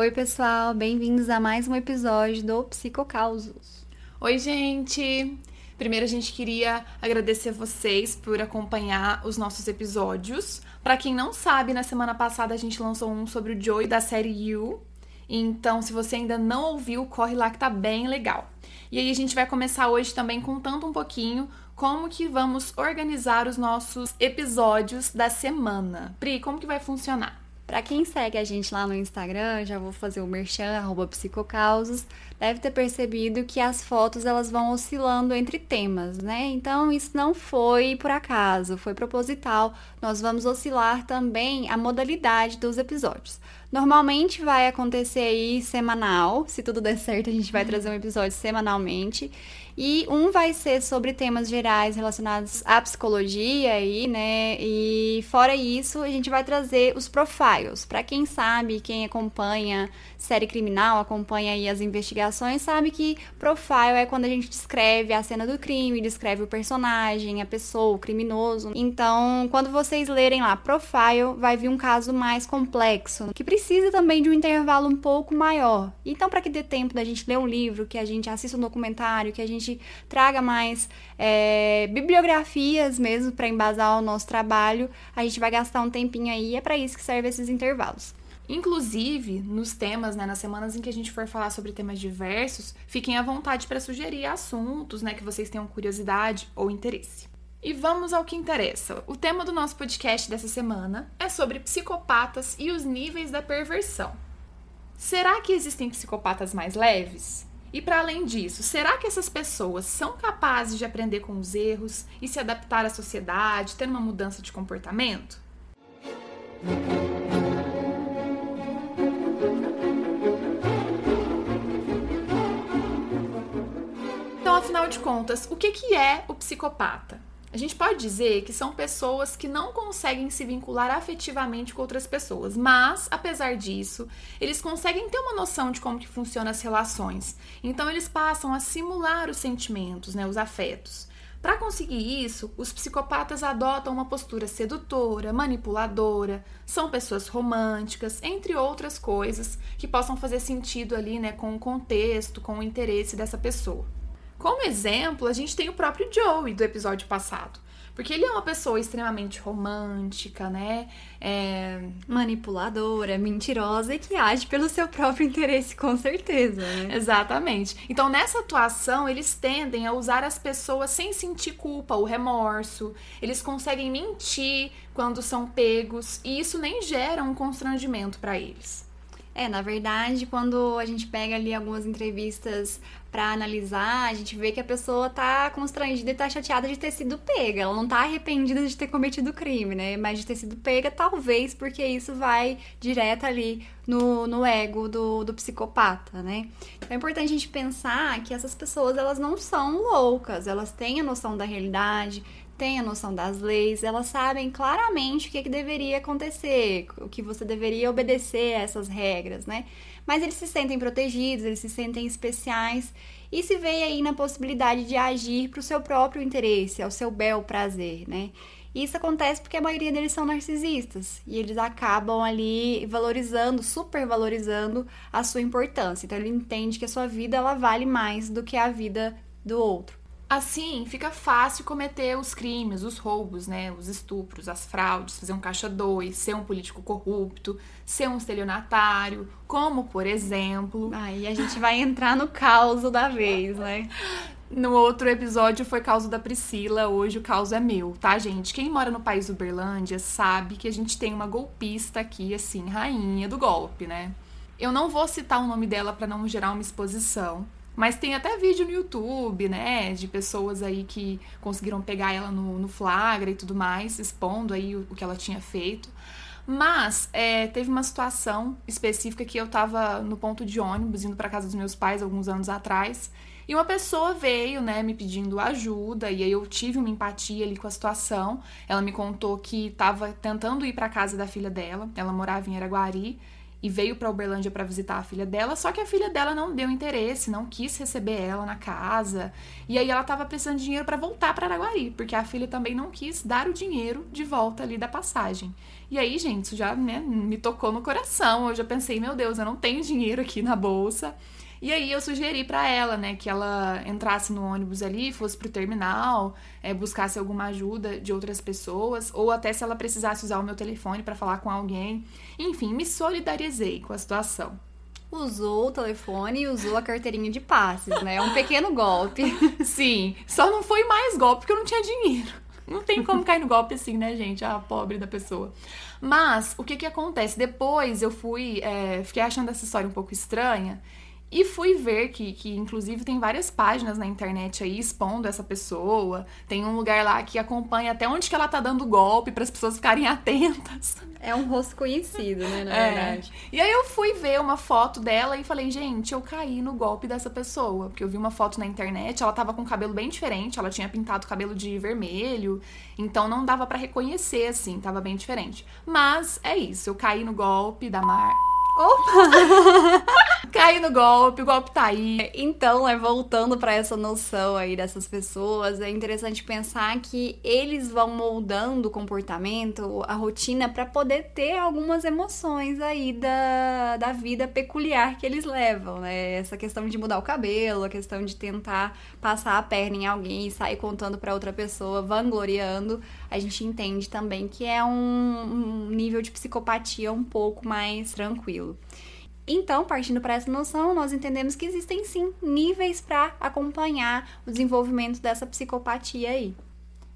Oi, pessoal, bem-vindos a mais um episódio do Psicocausos. Oi, gente! Primeiro a gente queria agradecer vocês por acompanhar os nossos episódios. Para quem não sabe, na semana passada a gente lançou um sobre o Joey da série You. Então, se você ainda não ouviu, corre lá que tá bem legal. E aí a gente vai começar hoje também contando um pouquinho como que vamos organizar os nossos episódios da semana. Pri, como que vai funcionar? Para quem segue a gente lá no Instagram, já vou fazer o merchan, arroba psicocausos, deve ter percebido que as fotos elas vão oscilando entre temas, né? Então isso não foi por acaso, foi proposital. Nós vamos oscilar também a modalidade dos episódios. Normalmente vai acontecer aí semanal, se tudo der certo a gente vai trazer um episódio semanalmente. E um vai ser sobre temas gerais relacionados à psicologia aí, né? E fora isso, a gente vai trazer os profiles. Para quem sabe, quem acompanha série criminal, acompanha aí as investigações, sabe que profile é quando a gente descreve a cena do crime, descreve o personagem, a pessoa, o criminoso. Então, quando vocês lerem lá profile, vai vir um caso mais complexo, que precisa também de um intervalo um pouco maior. Então, para que dê tempo da gente ler um livro, que a gente assista um documentário, que a gente traga mais é, bibliografias mesmo para embasar o nosso trabalho, a gente vai gastar um tempinho aí, é para isso que serve esses intervalos. Inclusive, nos temas, né, nas semanas em que a gente for falar sobre temas diversos, fiquem à vontade para sugerir assuntos, né, que vocês tenham curiosidade ou interesse. E vamos ao que interessa. O tema do nosso podcast dessa semana é sobre psicopatas e os níveis da perversão. Será que existem psicopatas mais leves? E para além disso, será que essas pessoas são capazes de aprender com os erros e se adaptar à sociedade, ter uma mudança de comportamento? Então, afinal de contas, o que, é o psicopata? A gente pode dizer que são pessoas que não conseguem se vincular afetivamente com outras pessoas, mas, apesar disso, eles conseguem ter uma noção de como que funcionam as relações. Então, eles passam a simular os sentimentos, né, os afetos. Para conseguir isso, os psicopatas adotam uma postura sedutora, manipuladora, são pessoas românticas, entre outras coisas que possam fazer sentido ali, né, com o contexto, com o interesse dessa pessoa. Como exemplo, a gente tem o próprio Joey do episódio passado. Porque ele é uma pessoa extremamente romântica, né? É... Manipuladora, mentirosa e que age pelo seu próprio interesse, com certeza. Né? Exatamente. Então, nessa atuação, eles tendem a usar as pessoas sem sentir culpa ou remorso. Eles conseguem mentir quando são pegos e isso nem gera um constrangimento para eles. É, na verdade, quando a gente pega ali algumas entrevistas para analisar, a gente vê que a pessoa tá constrangida e tá chateada de ter sido pega. Ela não tá arrependida de ter cometido crime, né? Mas de ter sido pega, talvez, porque isso vai direto ali no, no ego do, do psicopata, né? Então é importante a gente pensar que essas pessoas, elas não são loucas, elas têm a noção da realidade, têm a noção das leis, elas sabem claramente o que, é que deveria acontecer, o que você deveria obedecer a essas regras, né? Mas eles se sentem protegidos, eles se sentem especiais e se veem aí na possibilidade de agir para o seu próprio interesse, ao seu bel prazer, né? Isso acontece porque a maioria deles são narcisistas e eles acabam ali valorizando, supervalorizando a sua importância. Então ele entende que a sua vida ela vale mais do que a vida do outro. Assim, fica fácil cometer os crimes, os roubos, né? Os estupros, as fraudes, fazer um caixa dois, ser um político corrupto, ser um estelionatário, como por exemplo. Aí a gente vai entrar no caos da vez, né? No outro episódio foi caso da Priscila, hoje o caos é meu, tá, gente? Quem mora no país Uberlândia sabe que a gente tem uma golpista aqui, assim, rainha do golpe, né? Eu não vou citar o nome dela para não gerar uma exposição, mas tem até vídeo no YouTube, né, de pessoas aí que conseguiram pegar ela no, no flagra e tudo mais, expondo aí o, o que ela tinha feito. Mas é, teve uma situação específica que eu tava no ponto de ônibus, indo para casa dos meus pais alguns anos atrás, e uma pessoa veio, né, me pedindo ajuda, e aí eu tive uma empatia ali com a situação. Ela me contou que estava tentando ir para casa da filha dela, ela morava em Araguari, e veio para Uberlândia para visitar a filha dela, só que a filha dela não deu interesse, não quis receber ela na casa. E aí ela tava precisando de dinheiro para voltar para Araguari, porque a filha também não quis dar o dinheiro de volta ali da passagem. E aí, gente, isso já né, me tocou no coração. Eu já pensei, meu Deus, eu não tenho dinheiro aqui na bolsa. E aí eu sugeri para ela, né, que ela entrasse no ônibus ali, fosse pro terminal, é, buscasse alguma ajuda de outras pessoas, ou até se ela precisasse usar o meu telefone para falar com alguém. Enfim, me solidarizei com a situação. Usou o telefone e usou a carteirinha de passes, né? É um pequeno golpe. Sim, só não foi mais golpe porque eu não tinha dinheiro. Não tem como cair no golpe assim, né, gente? A pobre da pessoa. Mas o que que acontece? Depois eu fui, é, fiquei achando essa história um pouco estranha e fui ver que, que, inclusive, tem várias páginas na internet aí expondo essa pessoa. Tem um lugar lá que acompanha até onde que ela tá dando golpe para as pessoas ficarem atentas. É um rosto conhecido, né, na é. verdade. E aí eu fui ver uma foto dela e falei, gente, eu caí no golpe dessa pessoa. Porque eu vi uma foto na internet, ela tava com o cabelo bem diferente, ela tinha pintado o cabelo de vermelho. Então não dava para reconhecer, assim, tava bem diferente. Mas é isso, eu caí no golpe da Mar. Opa! Caí no golpe, o golpe tá aí. Então, é voltando para essa noção aí dessas pessoas, é interessante pensar que eles vão moldando o comportamento, a rotina para poder ter algumas emoções aí da, da vida peculiar que eles levam, né? Essa questão de mudar o cabelo, a questão de tentar passar a perna em alguém e sair contando para outra pessoa, vangloriando, a gente entende também que é um, um nível de psicopatia um pouco mais tranquilo. Então, partindo para essa noção, nós entendemos que existem sim níveis para acompanhar o desenvolvimento dessa psicopatia aí.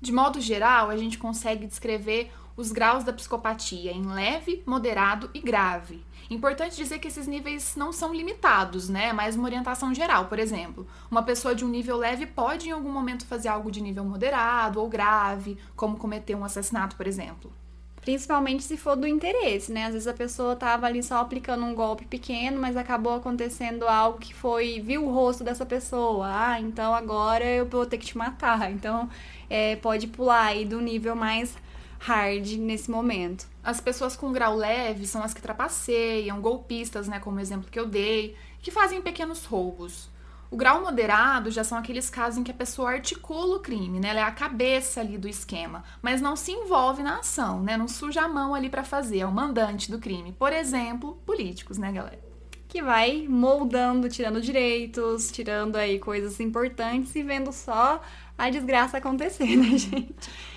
De modo geral, a gente consegue descrever os graus da psicopatia em leve, moderado e grave. Importante dizer que esses níveis não são limitados, né? É mais uma orientação geral. Por exemplo, uma pessoa de um nível leve pode em algum momento fazer algo de nível moderado ou grave, como cometer um assassinato, por exemplo. Principalmente se for do interesse, né? Às vezes a pessoa tava ali só aplicando um golpe pequeno, mas acabou acontecendo algo que foi. viu o rosto dessa pessoa. Ah, então agora eu vou ter que te matar. Então é, pode pular aí do nível mais hard nesse momento. As pessoas com grau leve são as que trapaceiam, golpistas, né? Como o exemplo que eu dei, que fazem pequenos roubos. O grau moderado já são aqueles casos em que a pessoa articula o crime, né? Ela é a cabeça ali do esquema, mas não se envolve na ação, né? Não suja a mão ali para fazer, é o mandante do crime. Por exemplo, políticos, né, galera? Que vai moldando, tirando direitos, tirando aí coisas importantes e vendo só a desgraça acontecer, né, gente?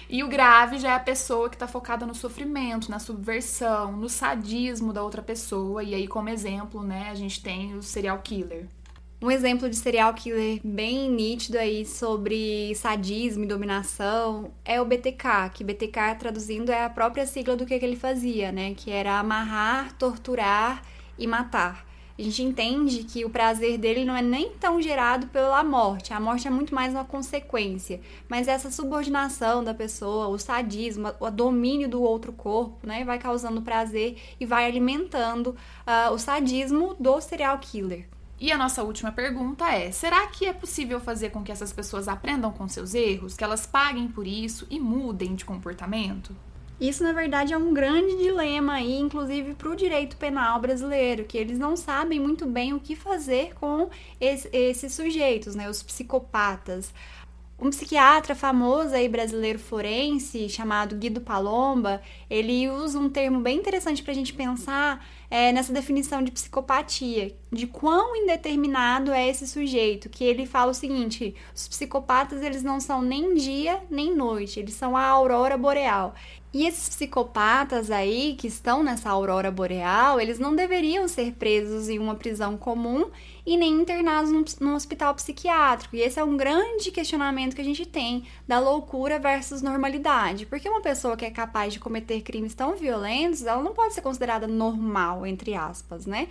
E o grave já é a pessoa que tá focada no sofrimento, na subversão, no sadismo da outra pessoa. E aí, como exemplo, né, a gente tem o serial killer. Um exemplo de serial killer bem nítido aí sobre sadismo e dominação é o BTK, que BTK traduzindo é a própria sigla do que, que ele fazia, né? Que era amarrar, torturar e matar. A gente entende que o prazer dele não é nem tão gerado pela morte, a morte é muito mais uma consequência, mas essa subordinação da pessoa, o sadismo, o domínio do outro corpo, né, vai causando prazer e vai alimentando uh, o sadismo do serial killer. E a nossa última pergunta é: será que é possível fazer com que essas pessoas aprendam com seus erros, que elas paguem por isso e mudem de comportamento? Isso, na verdade, é um grande dilema aí, inclusive para o direito penal brasileiro, que eles não sabem muito bem o que fazer com esse, esses sujeitos, né, os psicopatas. Um psiquiatra famoso aí brasileiro forense chamado Guido Palomba, ele usa um termo bem interessante para a gente pensar é, nessa definição de psicopatia, de quão indeterminado é esse sujeito, que ele fala o seguinte: os psicopatas eles não são nem dia nem noite, eles são a aurora boreal. E esses psicopatas aí que estão nessa aurora boreal, eles não deveriam ser presos em uma prisão comum e nem internados num, num, hospital psiquiátrico. E esse é um grande questionamento que a gente tem da loucura versus normalidade. Porque uma pessoa que é capaz de cometer crimes tão violentos, ela não pode ser considerada normal, entre aspas, né?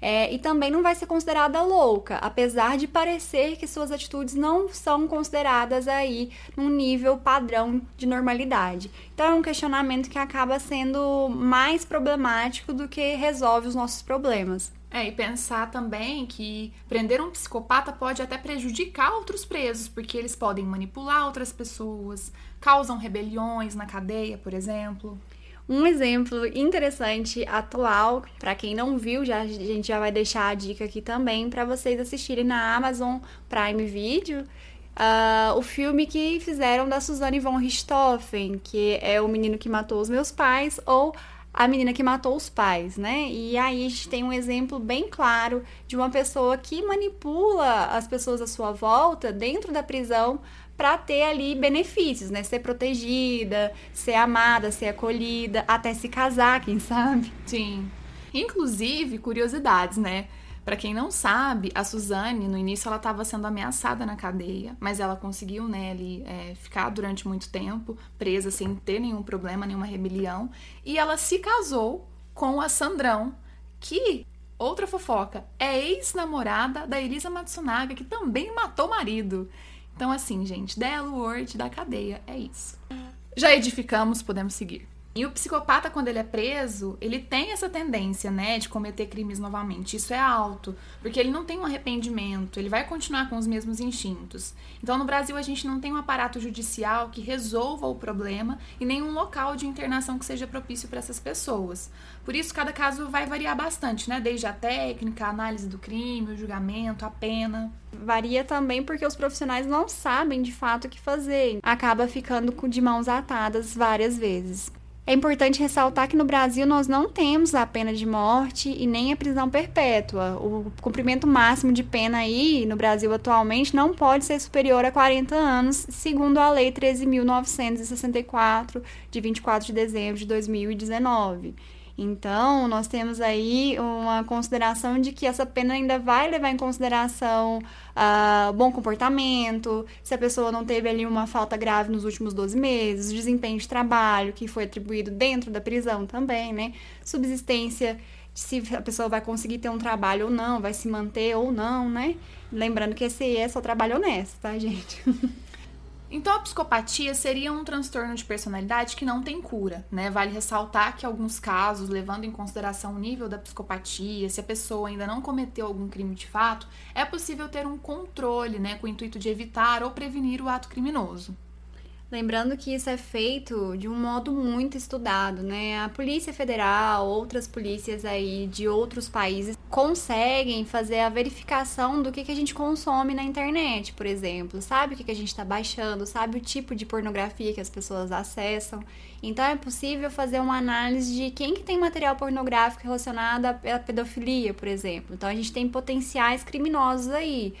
É, e também não vai ser considerada louca, apesar de parecer que suas atitudes não são consideradas aí num nível padrão de normalidade. Então é um questionamento que acaba sendo mais problemático do que resolve os nossos problemas. É, e pensar também que prender um psicopata pode até prejudicar outros presos, porque eles podem manipular outras pessoas, causam rebeliões na cadeia, por exemplo. Um exemplo interessante, atual, para quem não viu, já, a gente já vai deixar a dica aqui também para vocês assistirem na Amazon Prime Video. Uh, o filme que fizeram da Suzanne von Richthofen, que é o menino que matou os meus pais, ou a menina que matou os pais, né? E aí a gente tem um exemplo bem claro de uma pessoa que manipula as pessoas à sua volta dentro da prisão para ter ali benefícios, né? Ser protegida, ser amada, ser acolhida, até se casar, quem sabe? Sim. Inclusive, curiosidades, né? Para quem não sabe, a Suzane, no início, ela estava sendo ameaçada na cadeia, mas ela conseguiu, né, ali, é, ficar durante muito tempo presa sem ter nenhum problema, nenhuma rebelião. E ela se casou com a Sandrão, que, outra fofoca, é ex-namorada da Elisa Matsunaga, que também matou o marido. Então, assim, gente, Delo Word da cadeia, é isso. Já edificamos, podemos seguir. E o psicopata, quando ele é preso, ele tem essa tendência, né, de cometer crimes novamente. Isso é alto, porque ele não tem um arrependimento, ele vai continuar com os mesmos instintos. Então, no Brasil, a gente não tem um aparato judicial que resolva o problema e nenhum local de internação que seja propício para essas pessoas. Por isso, cada caso vai variar bastante, né, desde a técnica, a análise do crime, o julgamento, a pena. Varia também porque os profissionais não sabem de fato o que fazer. Acaba ficando de mãos atadas várias vezes. É importante ressaltar que no Brasil nós não temos a pena de morte e nem a prisão perpétua. O cumprimento máximo de pena aí no Brasil atualmente não pode ser superior a 40 anos, segundo a Lei 13.964, de 24 de dezembro de 2019. Então, nós temos aí uma consideração de que essa pena ainda vai levar em consideração uh, bom comportamento, se a pessoa não teve ali uma falta grave nos últimos 12 meses, desempenho de trabalho que foi atribuído dentro da prisão também, né? Subsistência se a pessoa vai conseguir ter um trabalho ou não, vai se manter ou não, né? Lembrando que esse é só trabalho honesto, tá, gente? Então, a psicopatia seria um transtorno de personalidade que não tem cura, né? Vale ressaltar que, alguns casos, levando em consideração o nível da psicopatia, se a pessoa ainda não cometeu algum crime de fato, é possível ter um controle, né, com o intuito de evitar ou prevenir o ato criminoso. Lembrando que isso é feito de um modo muito estudado, né? A Polícia Federal, outras polícias aí de outros países conseguem fazer a verificação do que, que a gente consome na internet, por exemplo. Sabe o que, que a gente está baixando, sabe o tipo de pornografia que as pessoas acessam. Então é possível fazer uma análise de quem que tem material pornográfico relacionado à pedofilia, por exemplo. Então a gente tem potenciais criminosos aí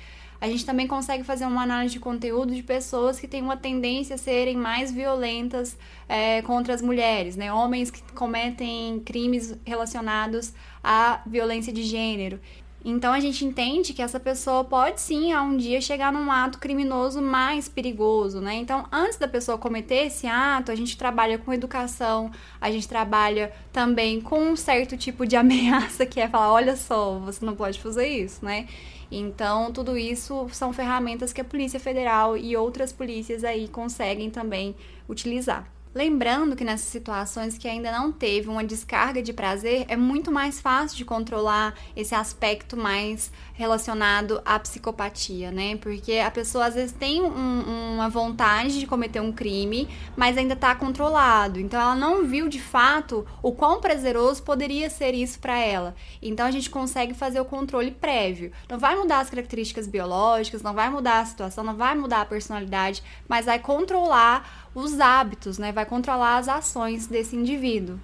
a gente também consegue fazer uma análise de conteúdo de pessoas que têm uma tendência a serem mais violentas é, contra as mulheres, né? Homens que cometem crimes relacionados à violência de gênero. Então a gente entende que essa pessoa pode sim, a um dia, chegar num ato criminoso mais perigoso, né? Então, antes da pessoa cometer esse ato, a gente trabalha com educação, a gente trabalha também com um certo tipo de ameaça que é falar, olha só, você não pode fazer isso, né? Então, tudo isso são ferramentas que a Polícia Federal e outras polícias aí conseguem também utilizar. Lembrando que nessas situações que ainda não teve uma descarga de prazer, é muito mais fácil de controlar esse aspecto mais relacionado à psicopatia, né? Porque a pessoa às vezes tem um, uma vontade de cometer um crime, mas ainda está controlado. Então ela não viu de fato o quão prazeroso poderia ser isso para ela. Então a gente consegue fazer o controle prévio. Não vai mudar as características biológicas, não vai mudar a situação, não vai mudar a personalidade, mas vai controlar os hábitos, né? Vai controlar as ações desse indivíduo.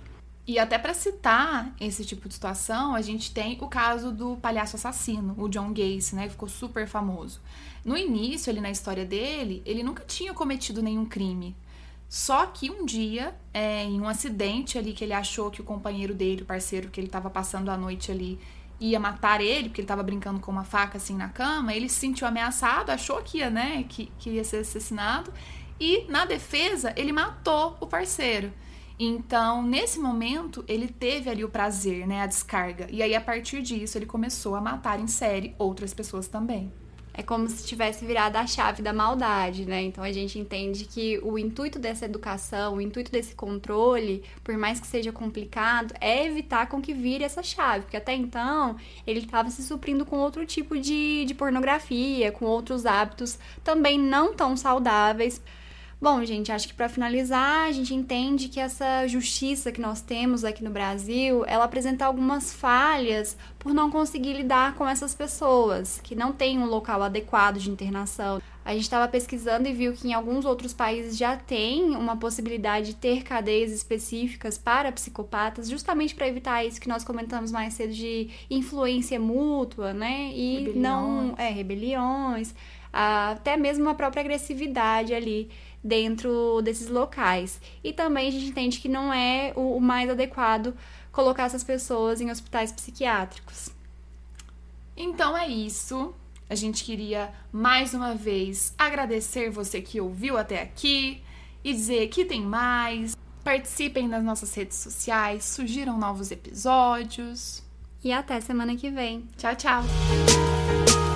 E até para citar esse tipo de situação, a gente tem o caso do palhaço assassino, o John Gacy, né? Que ficou super famoso. No início, ali na história dele, ele nunca tinha cometido nenhum crime. Só que um dia, é, em um acidente ali que ele achou que o companheiro dele, o parceiro que ele estava passando a noite ali, ia matar ele, porque ele estava brincando com uma faca assim na cama, ele se sentiu ameaçado, achou que ia, né, que, que ia ser assassinado, e na defesa, ele matou o parceiro. Então, nesse momento, ele teve ali o prazer, né, a descarga. E aí, a partir disso, ele começou a matar em série outras pessoas também. É como se tivesse virado a chave da maldade, né? Então a gente entende que o intuito dessa educação, o intuito desse controle, por mais que seja complicado, é evitar com que vire essa chave. Porque até então ele estava se suprindo com outro tipo de, de pornografia, com outros hábitos também não tão saudáveis Bom, gente, acho que para finalizar, a gente entende que essa justiça que nós temos aqui no Brasil, ela apresenta algumas falhas por não conseguir lidar com essas pessoas que não têm um local adequado de internação. A gente estava pesquisando e viu que em alguns outros países já tem uma possibilidade de ter cadeias específicas para psicopatas, justamente para evitar isso que nós comentamos mais cedo de influência mútua, né? E rebeliões. não é rebeliões, até mesmo a própria agressividade ali dentro desses locais. E também a gente entende que não é o mais adequado colocar essas pessoas em hospitais psiquiátricos. Então é isso. A gente queria mais uma vez agradecer você que ouviu até aqui e dizer que tem mais. Participem das nossas redes sociais, sugiram novos episódios. E até semana que vem. Tchau, tchau!